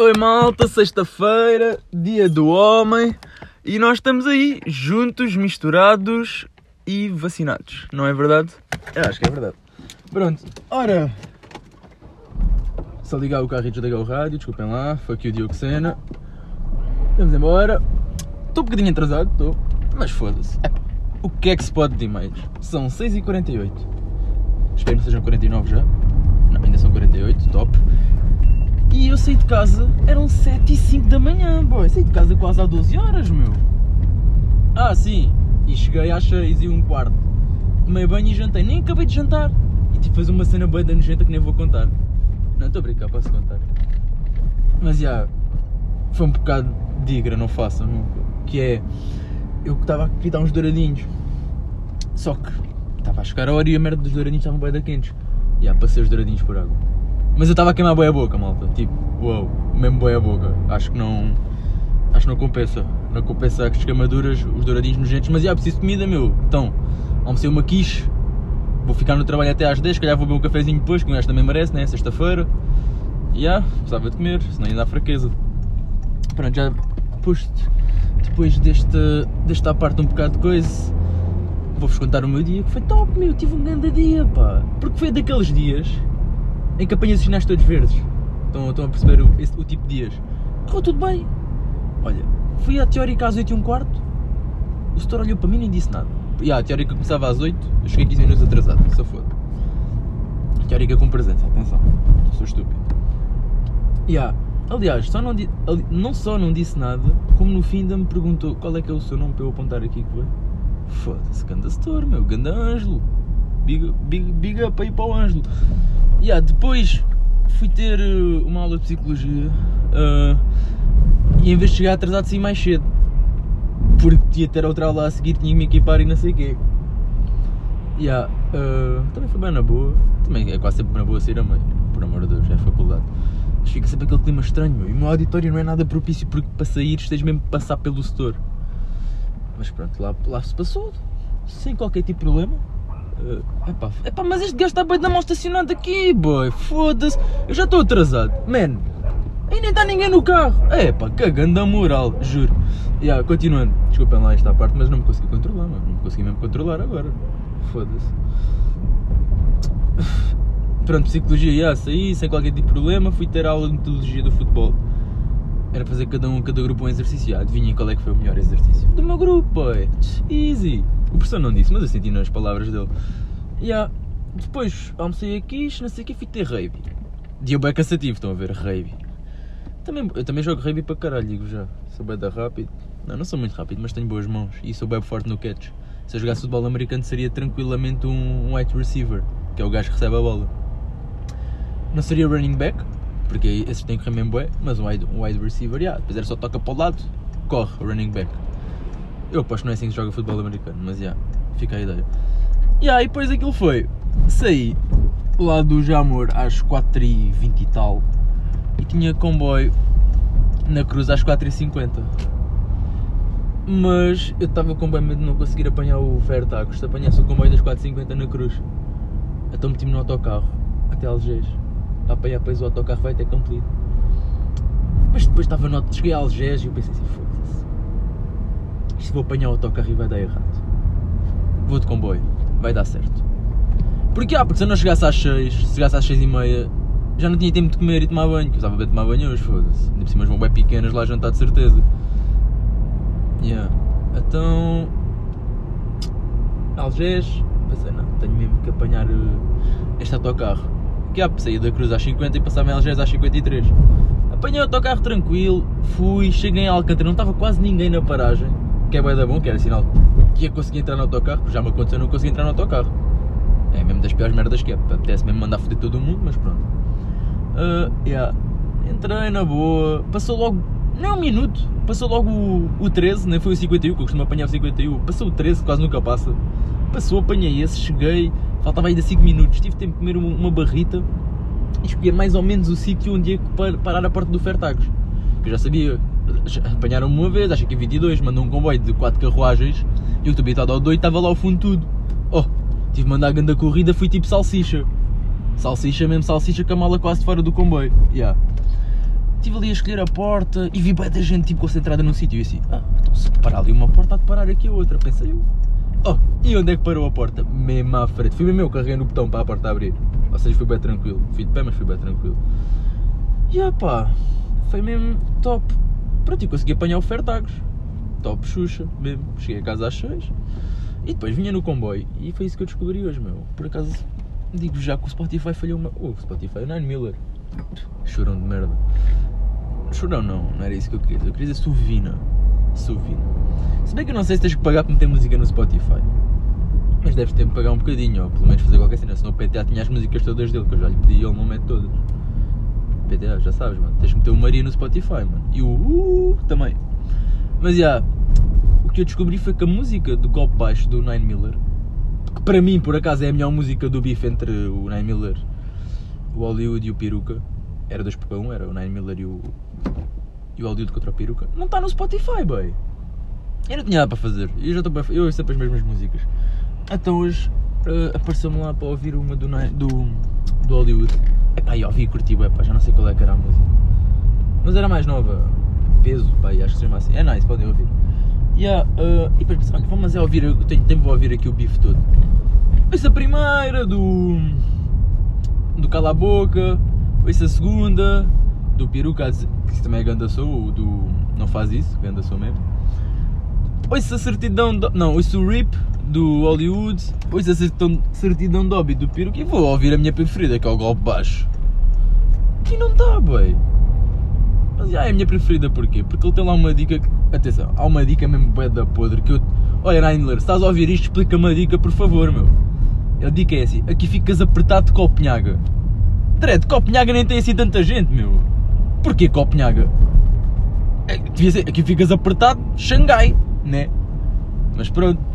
Oi malta, sexta-feira, dia do homem e nós estamos aí, juntos, misturados e vacinados, não é verdade? Eu acho que é verdade. Pronto, ora. Só ligar o carro e desligar o rádio, desculpem lá, foi aqui o Diogo Sena. Vamos embora. Estou um bocadinho atrasado, estou, mas foda-se. Epá, O que é que se pode pedir mais? São 6h48. Espero que sejam 49 já. Não, ainda são 48, top. Saí de casa, eram 7 e 5 da manhã, boy. Saí de casa quase há 12 horas, meu. Ah, sim. E cheguei às 6 e um quarto. Tomei banho e jantei. Nem acabei de jantar. E de fazer uma cena bem da nojenta que nem vou contar. Não, estou a brincar, posso contar. Mas já, foi um bocado digra, não façam nunca. Que é, eu que estava aqui dar uns douradinhos. Só que estava a chegar a hora e a merda dos douradinhos estavam bem da quentes. E já, passei os douradinhos por água. Mas eu estava a queimar bem a boca, malta. Tipo, uau, mesmo bem a boca. Acho que não. Acho que não compensa. Não compensa as queimaduras, os douradinhos nojentos. Mas já, preciso de comida, meu. Então, almocei uma quiche. Vou ficar no trabalho até às 10. Se calhar vou beber um cafezinho depois, que o gajo também merece, né? Sexta-feira. E já, precisava de comer, senão ainda há fraqueza. Pronto, já depois, depois deste, desta parte um bocado de coisa, vou-vos contar o meu dia, que foi top, meu, tive um grande dia, pá. Porque foi daqueles dias em que apanhas os sinais todos verdes. Estão, estão a perceber o, esse- o tipo de dias. Correu tudo bem. Olha, fui à teórica às 8 e um quarto, o setor olhou para mim e nem disse nada. E a teórica começava às 8, eu cheguei 15 minutos atrasado, só foda. Teórica com presença, atenção, não sou estúpido. Yeah. Aliás, só não, não só não disse nada, como no fim ainda me perguntou qual é que é o seu nome para eu apontar aqui que vai. Foda-se, ganda setor, meu, ganda Ângelo. Big, big, big up aí para o Ângelo. Yeah, depois fui ter uh, uma aula de psicologia uh, e em vez de chegar atrasado saí mais cedo. Porque tinha ter outra aula a seguir, tinha que me equipar e não sei o quê. Yeah, uh, também foi bem na boa. Também é quase sempre na boa sair a meio, por amor de Deus, é faculdade. Mas fica sempre aquele clima estranho. E o meu auditório não é nada propício porque para sair tens mesmo passar pelo setor. Mas pronto, lá, lá se passou, sem qualquer tipo de problema. Uh, epá, epá, mas este gajo está bem da mão estacionado aqui, boy. Foda-se. Eu já estou atrasado. Man, aí nem está ninguém no carro. É pá, cagando a moral, juro. Yeah, continuando. Desculpem lá esta parte, mas não me consegui controlar, mano. Não me consegui mesmo controlar agora. Foda-se. Pronto, psicologia, yeah, saí sem qualquer tipo de problema. Fui ter aula de metodologia do futebol. Era fazer cada um, cada grupo um exercício. Ah, adivinhem qual é que foi o melhor exercício? Do meu grupo, boy. Easy. O professor não disse, mas eu senti nas palavras dele. Yeah. Depois almocei aqui, não sei o que, fui ter rave. Dia bem cansativo, estão a ver, rave. Também, eu também jogo rave para caralho, digo já. Sou bem da rápido. Não, não sou muito rápido, mas tenho boas mãos. E sou bem forte no catch. Se eu jogasse futebol americano seria tranquilamente um, wide receiver, que é o gajo que recebe a bola. Não seria running back, porque esses têm que correr mesmo bué, mas um wide, um wide receiver, yeah. depois era só toca para o lado, corre, running back. Eu aposto que não é assim que se joga futebol americano, mas já, yeah, fica a ideia. Yeah, e depois aquilo foi, saí lá do Jamor às 4h20 e tal, e tinha comboio na cruz às 4h50. Mas eu estava com bem medo de não conseguir apanhar o Fairtago, se apanhasse o comboio das 4h50 na cruz. Então meti-me no autocarro, até Algés. Para apanhar depois o autocarro vai até Campolido. Mas depois estava no... cheguei a Algés e eu pensei assim, foda-se. Isto vou apanhar o autocarro e vai dar errado. Vou de comboio, vai dar certo. Porque, ah, porque se eu não chegasse às 6, se chegasse às 6 e meia, já não tinha tempo de comer e tomar banho, que eu estava a tomar banho hoje, foda-se. Ainda por cima vão bem pequenas lá jantar de certeza. Yeah. Então. Algés, pensei, não, tenho mesmo que apanhar uh, este autocarro. Que ah, saía da Cruz às 50 e passava em Algés às 53. Apanhei o autocarro tranquilo, fui, cheguei em Alcântara, não estava quase ninguém na paragem, que é da bom, que era sinal que ia conseguir entrar no autocarro, porque já me aconteceu não consegui entrar no autocarro. É mesmo das piores merdas que é, apetece mesmo mandar foder todo mundo, mas pronto. Uh, yeah. Entrei na boa, passou logo, nem um minuto, passou logo o, o 13, nem foi o 51, que eu costumo apanhar o 51, passou o 13, quase nunca passa. Passou, apanhei esse, cheguei, faltava ainda 5 minutos, tive tempo de comer uma, uma barrita e escolher mais ou menos o sítio onde ia par- parar a porta do Fertagos. Que eu já sabia, apanharam-me uma vez, acho que em 22, mandou um comboio de 4 carruagens e eu estou habitado ao doido estava lá ao fundo tudo. Oh, tive de mandar a grande corrida, fui tipo salsicha. Salsicha mesmo, salsicha com a mala quase fora do comboio. Yeah. estive ali a escolher a porta e vi bem da gente tipo, concentrada num sítio e assim, ah, então se parar ali uma porta, há de parar aqui a outra. Pensei eu, oh, e onde é que parou a porta? Mesmo à frente. Fui mesmo eu, carreguei no botão para a porta abrir. Ou seja, fui bem tranquilo. Fui de pé, mas fui bem tranquilo. E ah pá, foi mesmo top. Pronto, e consegui apanhar o Fertagos. Top Xuxa, mesmo. Cheguei a casa às 6 e depois vinha no comboio. E foi isso que eu descobri hoje, meu. Por acaso, digo já que o Spotify falhou uma. Oh, o Spotify, o Nine Miller. Chorão de merda. Chorão não, não era isso que eu queria. Eu queria dizer Suvina. Suvina. Se bem que eu não sei se tens que pagar para meter música no Spotify. Mas deves ter que pagar um bocadinho, ou pelo menos fazer qualquer cena. Senão o PTA tinha as músicas todas dele, que eu já lhe pedi e ele não mete todas. PTA, já sabes, mano. Tens que meter o Maria no Spotify, mano. E o uh, também. Mas já, yeah, o que eu descobri foi que a música do golpe baixo do Nine Miller, que para mim por acaso é a melhor música do bife entre o Nine Miller, o Hollywood e o Peruca, era 2 para 1, era o Nine Miller e o, e o Hollywood contra o Peruca, não está no Spotify, boy. Eu não tinha nada para fazer, eu já estou para eu ouço sempre as mesmas músicas. Então hoje uh, apareceu-me lá para ouvir uma do, do, do Hollywood. Epá, eu ouvi e curti, epá, já não sei qual é que era a música. Mas era mais nova, peso, pá, acho que se assim. É nice, podem ouvir. Yeah, uh, e depois pensei, olha, vamos é ouvir, eu tenho tempo para ouvir aqui o bife todo. Ouço a primeira, do. do Cala a Boca, ouço a segunda, do Peruca, que também é Ganda Sou, do. não faz isso, Ganda Sou mesmo. Ouço a certidão, do, não, ouço o RIP do Hollywood, ouço a certidão, certidão Dobby do Peruca e vou ouvir a minha preferida, que é o Golpe Baixo. E não está, bem. Mas já é a minha preferida porquê? Porque ele tem lá uma dica. Atenção, há uma dica mesmo bué da podre que eu. Olha, Rainler, se estás a ouvir isto, explica-me a dica, por favor, meu. A dica é assim: aqui ficas apertado de Copenhaga. Dread, Copenhaga nem tem assim tanta gente, meu. Porquê Copenhaga? É, devia ser, aqui ficas apertado, Xangai, né? Mas pronto.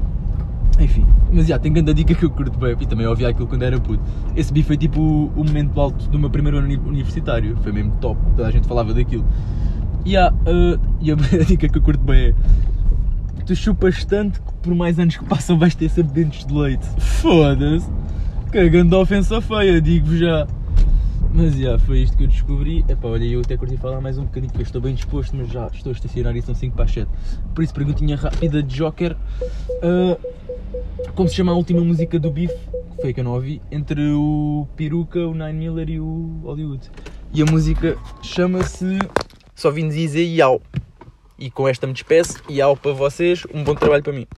Enfim, mas já, tem grande dica que eu curto bem e também ouvi aquilo quando era puto. Esse bife foi tipo o, momento alto do meu primeiro ano universitário, foi mesmo top, toda a gente falava daquilo. E, há, uh, e a, a dica que eu curto bem é: tu chupas tanto que por mais anos que passam vais ter sempre dentes de leite. Foda-se, que grande ofensa feia, digo-vos já. Mas já, foi isto que eu descobri. Epá, olha, eu até curti falar mais um bocadinho, porque eu estou bem disposto, mas já estou a estacionar e são 5 para as 7. Por isso, perguntinha rápida de Joker. Uh, como se chama a última música do Biff? Foi a que eu não ouvi. Entre o Peruca, o Nine Miller e o Hollywood. E a música chama-se Só Vim Dizer Iau. E com esta me despeço. Iau para vocês. Um bom trabalho para mim.